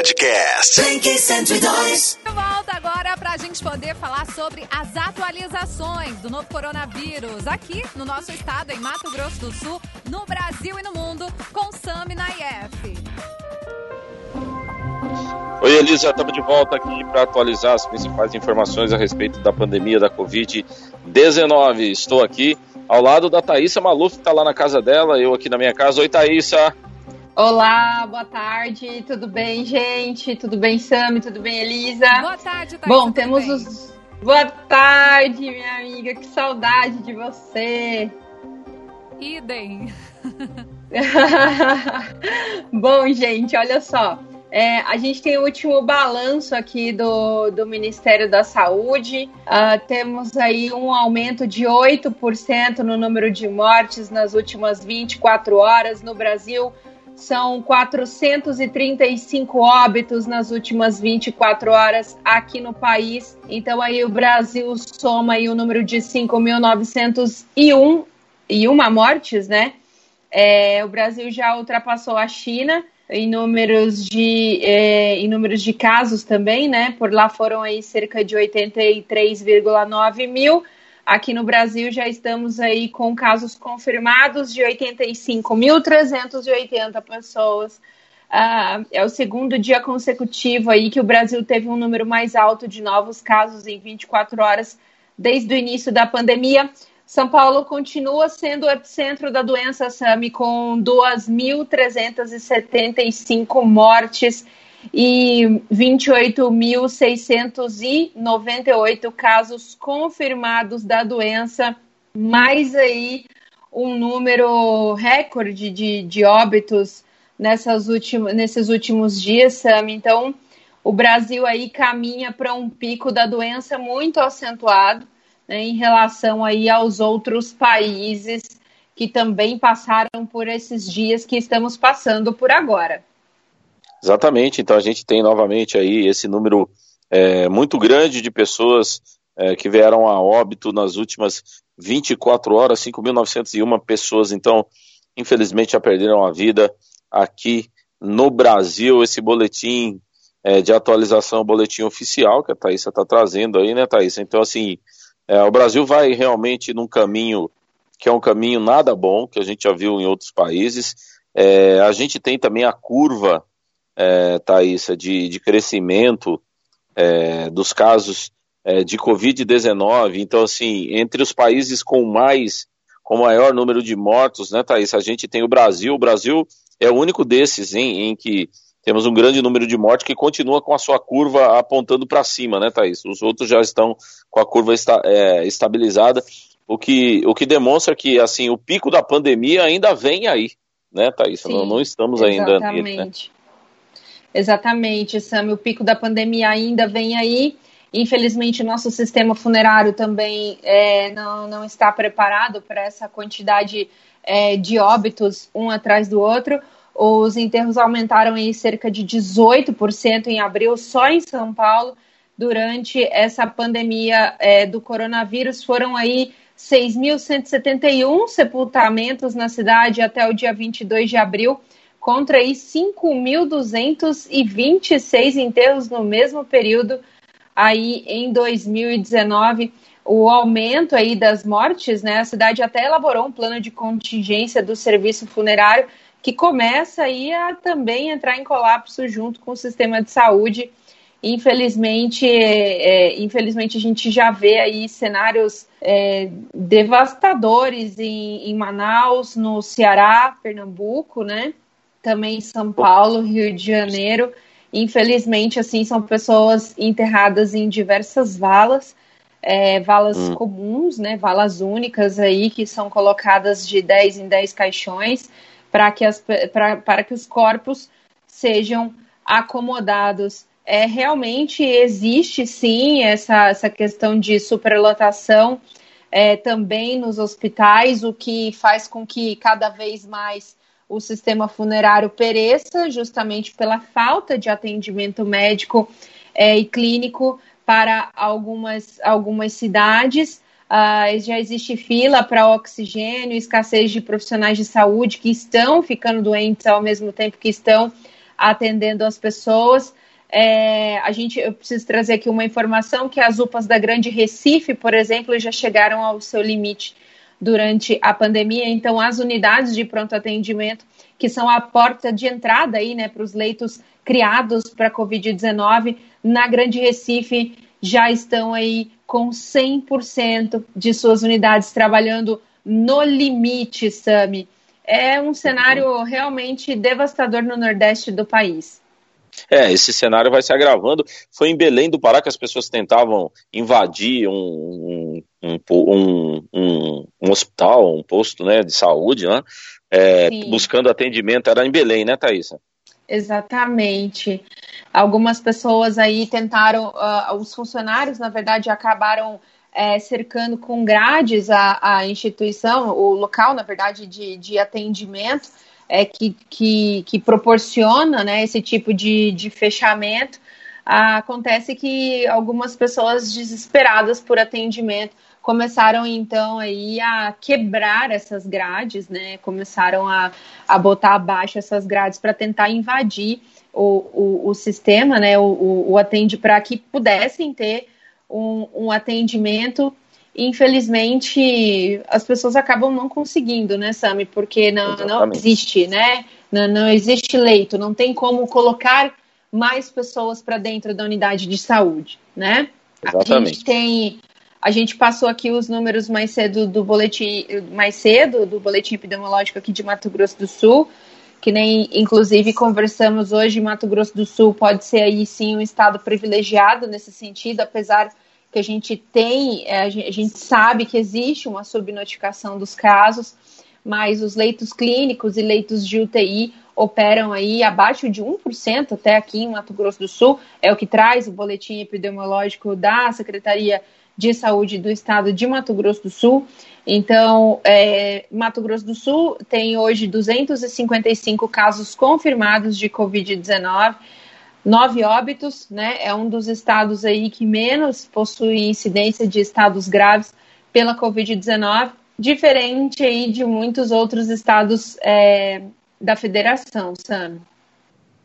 Podcast. Blink 102. Volta agora para a gente poder falar sobre as atualizações do novo coronavírus aqui no nosso estado, em Mato Grosso do Sul, no Brasil e no mundo, com Sami Nayef. Oi, Elisa, estamos de volta aqui para atualizar as principais informações a respeito da pandemia da Covid-19. Estou aqui ao lado da Thaísa Maluf, que está lá na casa dela, eu aqui na minha casa. Oi, Thaísa. Olá, boa tarde, tudo bem, gente? Tudo bem, Sami? Tudo bem, Elisa? Boa tarde, Thaís. Bom, temos bem? os. Boa tarde, minha amiga, que saudade de você. Idem. Bom, gente, olha só. É, a gente tem o último balanço aqui do, do Ministério da Saúde. Uh, temos aí um aumento de 8% no número de mortes nas últimas 24 horas no Brasil são 435 óbitos nas últimas 24 horas aqui no país. Então aí o Brasil soma aí o número de 5.901 e uma mortes, né? É, o Brasil já ultrapassou a China em números de é, em números de casos também, né? Por lá foram aí cerca de 83,9 mil. Aqui no Brasil já estamos aí com casos confirmados de 85.380 pessoas. Uh, é o segundo dia consecutivo aí que o Brasil teve um número mais alto de novos casos em 24 horas desde o início da pandemia. São Paulo continua sendo o epicentro da doença, Sami, com 2.375 mortes e 28.698 casos confirmados da doença, mais aí um número recorde de, de óbitos nessas últimas, nesses últimos dias, Sam. Então, o Brasil aí caminha para um pico da doença muito acentuado né, em relação aí aos outros países que também passaram por esses dias que estamos passando por agora. Exatamente, então a gente tem novamente aí esse número é, muito grande de pessoas é, que vieram a óbito nas últimas 24 horas, 5.901 pessoas, então, infelizmente já perderam a vida aqui no Brasil. Esse boletim é, de atualização, boletim oficial que a Thaisa está trazendo aí, né, Thaisa? Então, assim, é, o Brasil vai realmente num caminho que é um caminho nada bom, que a gente já viu em outros países. É, a gente tem também a curva é, Thaisa, de, de crescimento é, dos casos é, de Covid-19. Então, assim, entre os países com mais, com maior número de mortos, né, Thaís, a gente tem o Brasil. O Brasil é o único desses em, em que temos um grande número de mortes que continua com a sua curva apontando para cima, né, Thaís? Os outros já estão com a curva esta, é, estabilizada, o que, o que demonstra que, assim, o pico da pandemia ainda vem aí, né, Thaís? Sim, não, não estamos ainda... Exatamente. Né? Exatamente, Sam. O pico da pandemia ainda vem aí. Infelizmente, nosso sistema funerário também é, não, não está preparado para essa quantidade é, de óbitos um atrás do outro. Os enterros aumentaram em cerca de 18% em abril, só em São Paulo, durante essa pandemia é, do coronavírus. Foram aí 6.171 sepultamentos na cidade até o dia 22 de abril contra aí 5.226 enterros no mesmo período aí em 2019. O aumento aí das mortes, né? A cidade até elaborou um plano de contingência do serviço funerário que começa aí a também entrar em colapso junto com o sistema de saúde. Infelizmente, é infelizmente a gente já vê aí cenários é, devastadores em, em Manaus, no Ceará, Pernambuco, né? Também em São Paulo, Rio de Janeiro. Infelizmente, assim, são pessoas enterradas em diversas valas, é, valas hum. comuns, né, valas únicas aí, que são colocadas de 10 em 10 caixões, para que, as, que os corpos sejam acomodados. É, realmente existe sim essa, essa questão de superlotação é, também nos hospitais, o que faz com que cada vez mais o sistema funerário pereça, justamente pela falta de atendimento médico é, e clínico para algumas, algumas cidades. Uh, já existe fila para oxigênio, escassez de profissionais de saúde que estão ficando doentes ao mesmo tempo que estão atendendo as pessoas. É, a gente, eu preciso trazer aqui uma informação que as UPAs da Grande Recife, por exemplo, já chegaram ao seu limite durante a pandemia. Então, as unidades de pronto atendimento, que são a porta de entrada aí, né, para os leitos criados para a Covid-19, na Grande Recife já estão aí com 100% de suas unidades trabalhando no limite, Sami. É um cenário realmente devastador no Nordeste do país. É, esse cenário vai se agravando. Foi em Belém do Pará que as pessoas tentavam invadir um, um, um, um, um hospital, um posto né, de saúde, né, é, buscando atendimento. Era em Belém, né, Thaisa? Exatamente. Algumas pessoas aí tentaram, uh, os funcionários, na verdade, acabaram é, cercando com grades a, a, instituição, o local, na verdade, de, de atendimento, é, que, que, que proporciona né, esse tipo de, de fechamento. Ah, acontece que algumas pessoas desesperadas por atendimento começaram então aí a quebrar essas grades, né? Começaram a, a botar abaixo essas grades para tentar invadir o, o, o, sistema, né? O, o, o atende para que pudessem ter um, um atendimento. Infelizmente, as pessoas acabam não conseguindo, né, Sami? Porque não, não existe, né? Não, não existe leito, não tem como colocar mais pessoas para dentro da unidade de saúde, né? Exatamente. A gente tem a gente passou aqui os números mais cedo do boletim, mais cedo do boletim epidemiológico aqui de Mato Grosso do Sul, que nem inclusive conversamos hoje, Mato Grosso do Sul pode ser aí sim um estado privilegiado nesse sentido, apesar que a gente tem, é, a gente sabe que existe uma subnotificação dos casos, mas os leitos clínicos e leitos de UTI operam aí abaixo de 1% até aqui em Mato Grosso do Sul, é o que traz o boletim epidemiológico da Secretaria de Saúde do Estado de Mato Grosso do Sul. Então, é, Mato Grosso do Sul tem hoje 255 casos confirmados de Covid-19, nove óbitos, né? É um dos estados aí que menos possui incidência de estados graves pela Covid-19, diferente aí de muitos outros estados é, da federação, Sam.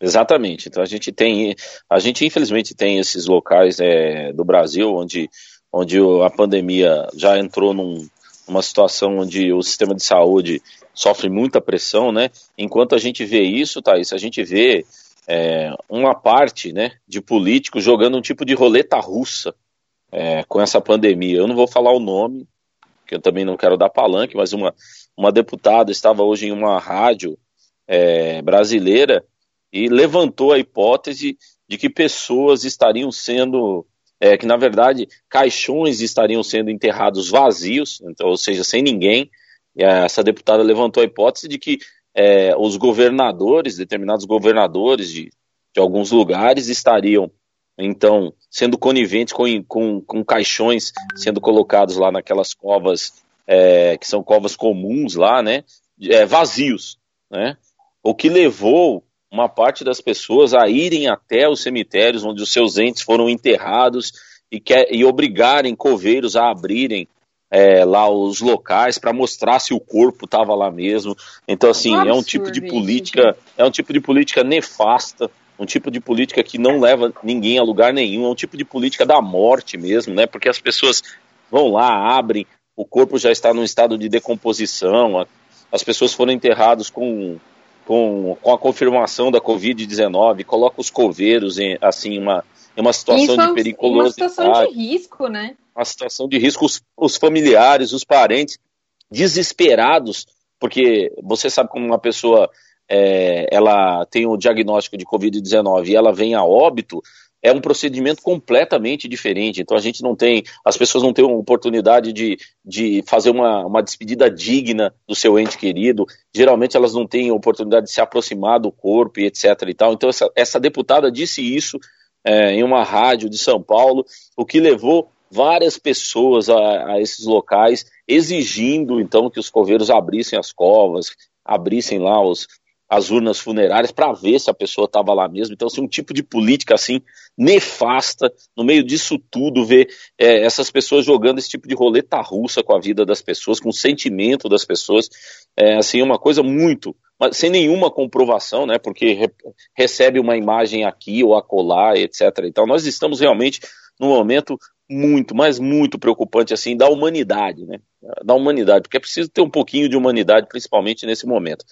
Exatamente. Então a gente tem, a gente infelizmente tem esses locais é, do Brasil onde onde a pandemia já entrou num, numa situação onde o sistema de saúde sofre muita pressão, né? Enquanto a gente vê isso, Thaís, a gente vê é, uma parte né, de políticos jogando um tipo de roleta russa é, com essa pandemia. Eu não vou falar o nome, que eu também não quero dar palanque, mas uma, uma deputada estava hoje em uma rádio é, brasileira e levantou a hipótese de que pessoas estariam sendo é, que na verdade caixões estariam sendo enterrados vazios, então, ou seja, sem ninguém. E essa deputada levantou a hipótese de que é, os governadores, determinados governadores de, de alguns lugares, estariam então sendo coniventes com, com, com caixões sendo colocados lá naquelas covas é, que são covas comuns lá, né, é, vazios, né, o que levou uma parte das pessoas a irem até os cemitérios onde os seus entes foram enterrados e, quer, e obrigarem coveiros a abrirem é, lá os locais para mostrar se o corpo estava lá mesmo. Então, assim, é um tipo de política, é um tipo de política nefasta, um tipo de política que não leva ninguém a lugar nenhum, é um tipo de política da morte mesmo, né? Porque as pessoas vão lá, abrem, o corpo já está num estado de decomposição, as pessoas foram enterradas com com, com a confirmação da Covid-19, coloca os coveiros em assim uma, uma situação de periculosidade. Uma situação de risco, né? Uma situação de risco, os, os familiares, os parentes, desesperados, porque você sabe como uma pessoa é, ela tem o diagnóstico de Covid-19 e ela vem a óbito, é um procedimento completamente diferente. Então a gente não tem, as pessoas não têm uma oportunidade de, de fazer uma, uma despedida digna do seu ente querido. Geralmente elas não têm oportunidade de se aproximar do corpo e etc. E tal. Então essa, essa deputada disse isso é, em uma rádio de São Paulo, o que levou várias pessoas a, a esses locais, exigindo então que os coveiros abrissem as covas, abrissem lá os, as urnas funerárias para ver se a pessoa estava lá mesmo. Então, assim, um tipo de política assim nefasta, no meio disso tudo, ver é, essas pessoas jogando esse tipo de roleta russa com a vida das pessoas, com o sentimento das pessoas, é assim, uma coisa muito, sem nenhuma comprovação, né? Porque re, recebe uma imagem aqui ou acolá, etc. Então, nós estamos realmente num momento muito, mas muito preocupante assim da humanidade, né? Da humanidade, porque é preciso ter um pouquinho de humanidade, principalmente nesse momento.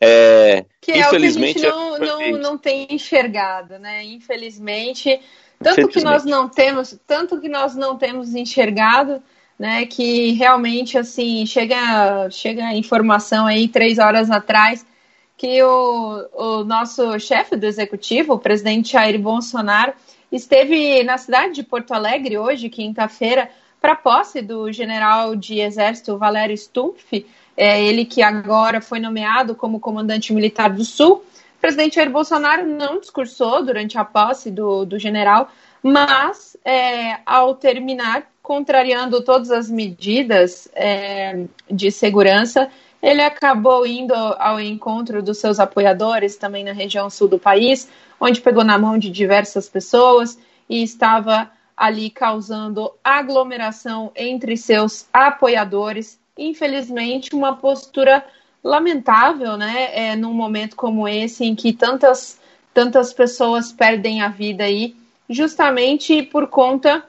É, que é infelizmente, o que a gente não, não, não tem enxergado, né? Infelizmente, tanto que nós não temos, tanto que nós não temos enxergado, né? Que realmente assim chega, chega a informação aí três horas atrás que o, o nosso chefe do executivo, o presidente Jair Bolsonaro, esteve na cidade de Porto Alegre hoje, quinta-feira, para posse do general de exército Valério Stumpf, é, ele que agora foi nomeado como comandante militar do Sul. O presidente Jair Bolsonaro não discursou durante a posse do, do general, mas é, ao terminar, contrariando todas as medidas é, de segurança, ele acabou indo ao encontro dos seus apoiadores também na região sul do país, onde pegou na mão de diversas pessoas e estava ali causando aglomeração entre seus apoiadores. Infelizmente, uma postura lamentável, né? É, num momento como esse, em que tantas, tantas pessoas perdem a vida aí, justamente por conta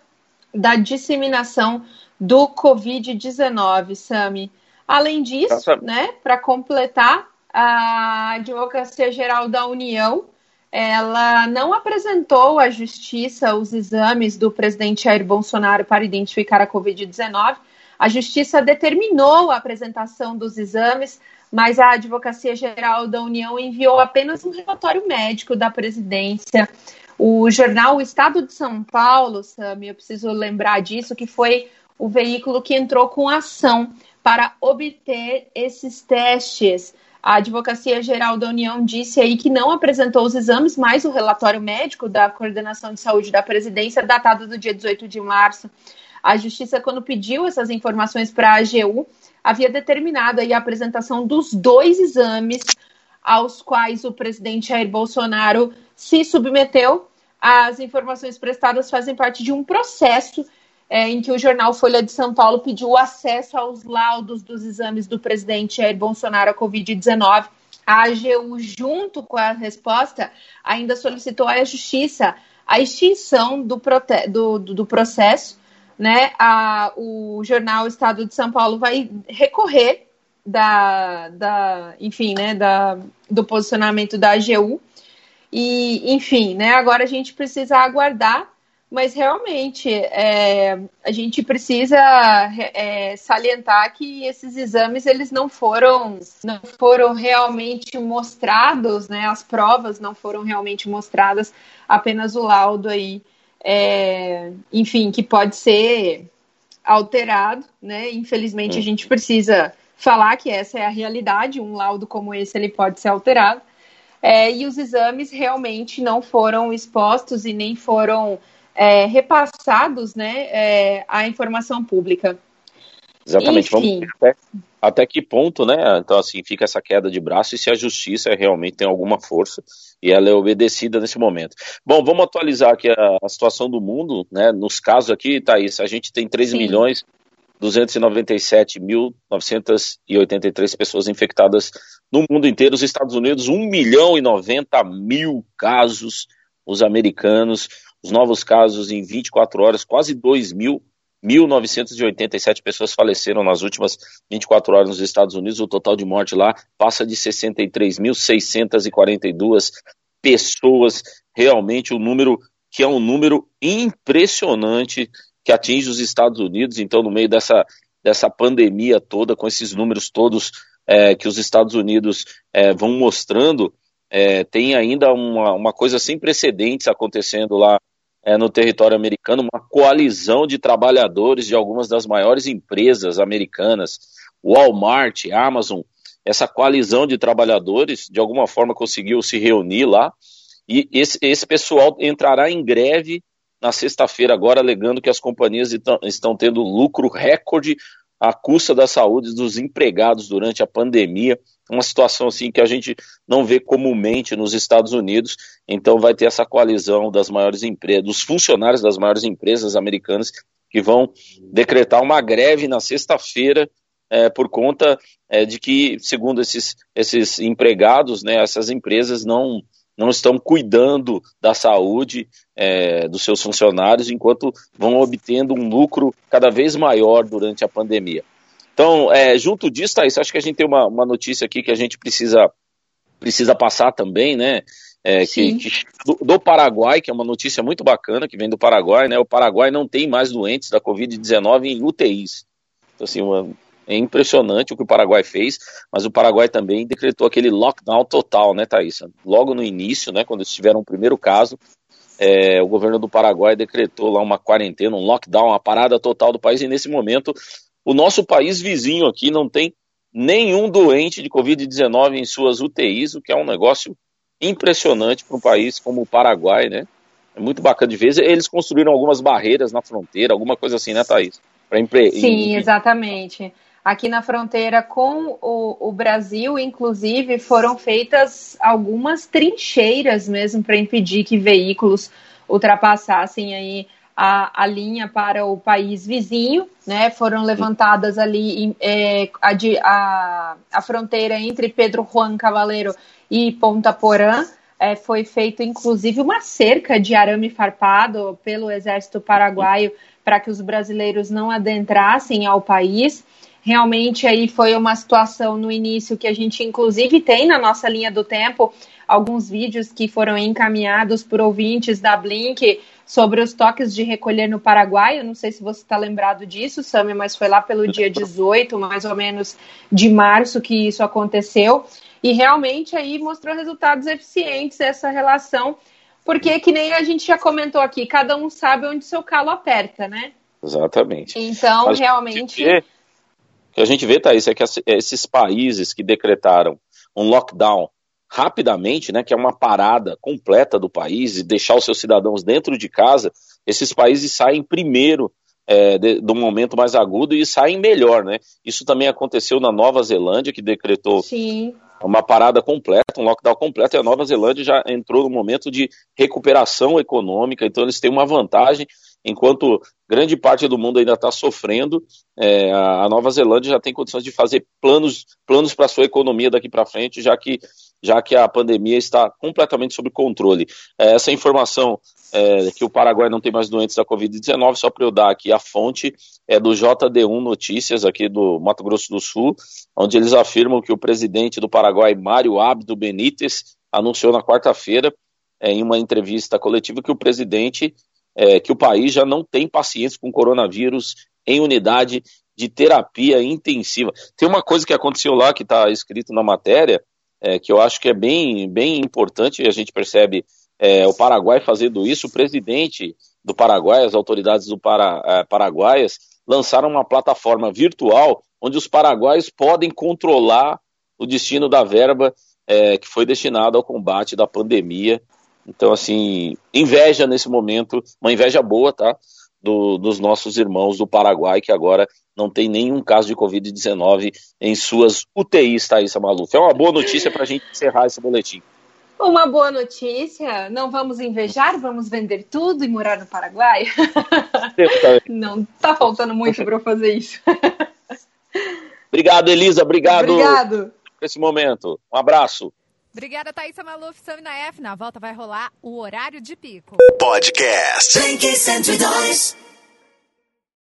da disseminação do Covid-19, Sami. Além disso, né, para completar, a Advocacia Geral da União ela não apresentou à justiça os exames do presidente Jair Bolsonaro para identificar a Covid-19. A justiça determinou a apresentação dos exames, mas a Advocacia Geral da União enviou apenas um relatório médico da presidência. O jornal O Estado de São Paulo, Sami, eu preciso lembrar disso, que foi o veículo que entrou com ação para obter esses testes. A Advocacia Geral da União disse aí que não apresentou os exames, mas o relatório médico da Coordenação de Saúde da Presidência, datado do dia 18 de março. A Justiça, quando pediu essas informações para a AGU, havia determinado aí a apresentação dos dois exames aos quais o presidente Jair Bolsonaro se submeteu. As informações prestadas fazem parte de um processo é, em que o jornal Folha de São Paulo pediu acesso aos laudos dos exames do presidente Jair Bolsonaro à Covid-19. A AGU, junto com a resposta, ainda solicitou à Justiça a extinção do, do, do processo. Né? A, o jornal Estado de São Paulo vai recorrer da, da enfim, né, da, do posicionamento da AGU. E, enfim, né, agora a gente precisa aguardar mas realmente é, a gente precisa é, salientar que esses exames eles não foram não foram realmente mostrados, né? As provas não foram realmente mostradas, apenas o laudo aí, é, enfim, que pode ser alterado, né? Infelizmente a hum. gente precisa falar que essa é a realidade, um laudo como esse ele pode ser alterado. É, e os exames realmente não foram expostos e nem foram é, repassados né, é, à informação pública. Exatamente. Enfim. Vamos até, até que ponto, né? Então, assim, fica essa queda de braço e se a justiça realmente tem alguma força e ela é obedecida nesse momento. Bom, vamos atualizar aqui a, a situação do mundo, né? Nos casos aqui, Thaís, a gente tem 3 Sim. milhões 297.983 pessoas infectadas no mundo inteiro. Os Estados Unidos, 1 milhão e 90 mil casos. Os americanos, os novos casos em 24 horas, quase 2 mil. 1.987 pessoas faleceram nas últimas 24 horas nos Estados Unidos. O total de morte lá passa de 63.642 pessoas. Realmente um número que é um número impressionante que atinge os Estados Unidos. Então, no meio dessa, dessa pandemia toda, com esses números todos é, que os Estados Unidos é, vão mostrando, é, tem ainda uma, uma coisa sem precedentes acontecendo lá é, no território americano, uma coalizão de trabalhadores de algumas das maiores empresas americanas, Walmart, Amazon, essa coalizão de trabalhadores, de alguma forma, conseguiu se reunir lá, e esse, esse pessoal entrará em greve na sexta-feira agora, alegando que as companhias estão, tendo lucro recorde à custa da saúde dos empregados durante a pandemia, uma situação assim que a gente não vê comumente nos Estados Unidos, então vai ter essa coalizão das maiores empresas, dos funcionários das maiores empresas americanas que vão decretar uma greve na sexta-feira é, por conta é, de que, segundo esses, esses empregados, né, essas empresas não, não estão cuidando da saúde é, dos seus funcionários enquanto vão obtendo um lucro cada vez maior durante a pandemia. Então, é, junto disso, Thaís, acho que a gente tem uma, uma notícia aqui que a gente precisa, precisa passar também, né? É, que, que, do, do, Paraguai, que é uma notícia muito bacana, que vem do Paraguai, né? O Paraguai não tem mais doentes da Covid-19 em UTIs. Então, assim, uma, é impressionante o que o Paraguai fez, mas o Paraguai também decretou aquele lockdown total, né, Thaís? Logo no início, né, quando eles tiveram o primeiro caso, é, o governo do Paraguai decretou lá uma quarentena, um lockdown, uma parada total do país, e nesse momento o nosso país vizinho aqui não tem nenhum doente de Covid-19 em suas UTIs, o que é um negócio impressionante para um país como o Paraguai, né? É muito bacana de ver. Eles construíram algumas barreiras na fronteira, alguma coisa assim, né, Thaís? Empre... Sim, exatamente. Aqui na fronteira com o, o Brasil, inclusive, foram feitas algumas trincheiras mesmo para impedir que veículos ultrapassassem aí a, a linha para o país vizinho, né? Foram levantadas ali é, a, a, a fronteira entre Pedro Juan Cavaleiro e Ponta Porã. É, foi feito inclusive uma cerca de arame farpado pelo exército paraguaio para que os brasileiros não adentrassem ao país. Realmente aí foi uma situação no início que a gente inclusive tem na nossa linha do tempo alguns vídeos que foram encaminhados por ouvintes da Blink sobre os toques de recolher no Paraguai. Eu não sei se você está lembrado disso, Sami, mas foi lá pelo dia 18, mais ou menos, de março que isso aconteceu. E realmente aí mostrou resultados eficientes essa relação, porque que nem a gente já comentou aqui, cada um sabe onde seu calo aperta, né? Exatamente. Então, Mas realmente que a gente vê, Thaís, é que esses países que decretaram um lockdown rapidamente, né, que é uma parada completa do país e deixar os seus cidadãos dentro de casa, esses países saem primeiro é, de, do momento mais agudo e saem melhor, né? Isso também aconteceu na Nova Zelândia, que decretou Sim. uma parada completa, um lockdown completo, e a Nova Zelândia já entrou no momento de recuperação econômica, então eles têm uma vantagem enquanto grande parte do mundo ainda está sofrendo, é, a Nova Zelândia já tem condições de fazer planos, planos para sua economia daqui para frente, já que, já que a pandemia está completamente sob controle. É, essa informação é, que o Paraguai não tem mais doentes da Covid-19, só para eu dar aqui a fonte, é do JD1 Notícias, aqui do Mato Grosso do Sul, onde eles afirmam que o presidente do Paraguai, Mário Abdo Benítez, anunciou na quarta-feira, é, em uma entrevista coletiva, que o presidente é, que o país já não tem paciência com coronavírus em unidade de terapia intensiva. Tem uma coisa que aconteceu lá que está escrito na matéria, é, que eu acho que é bem, bem importante, e a gente percebe é, o Paraguai fazendo isso, o presidente do Paraguai, as autoridades do para, é, paraguaias, lançaram uma plataforma virtual onde os paraguaios podem controlar o destino da verba é, que foi destinada ao combate da pandemia então, assim, inveja nesse momento, uma inveja boa, tá? Do, dos nossos irmãos do Paraguai, que agora não tem nenhum caso de Covid-19 em suas UTIs, Thaisa Maluf. É uma boa notícia para a gente encerrar esse boletim. Uma boa notícia, não vamos invejar, vamos vender tudo e morar no Paraguai? não tá faltando muito para fazer isso. Obrigado, Elisa, obrigado, obrigado por esse momento. Um abraço. Obrigada, Thaisa Maluf, Samina F. Na volta vai rolar o horário de pico. Podcast 102.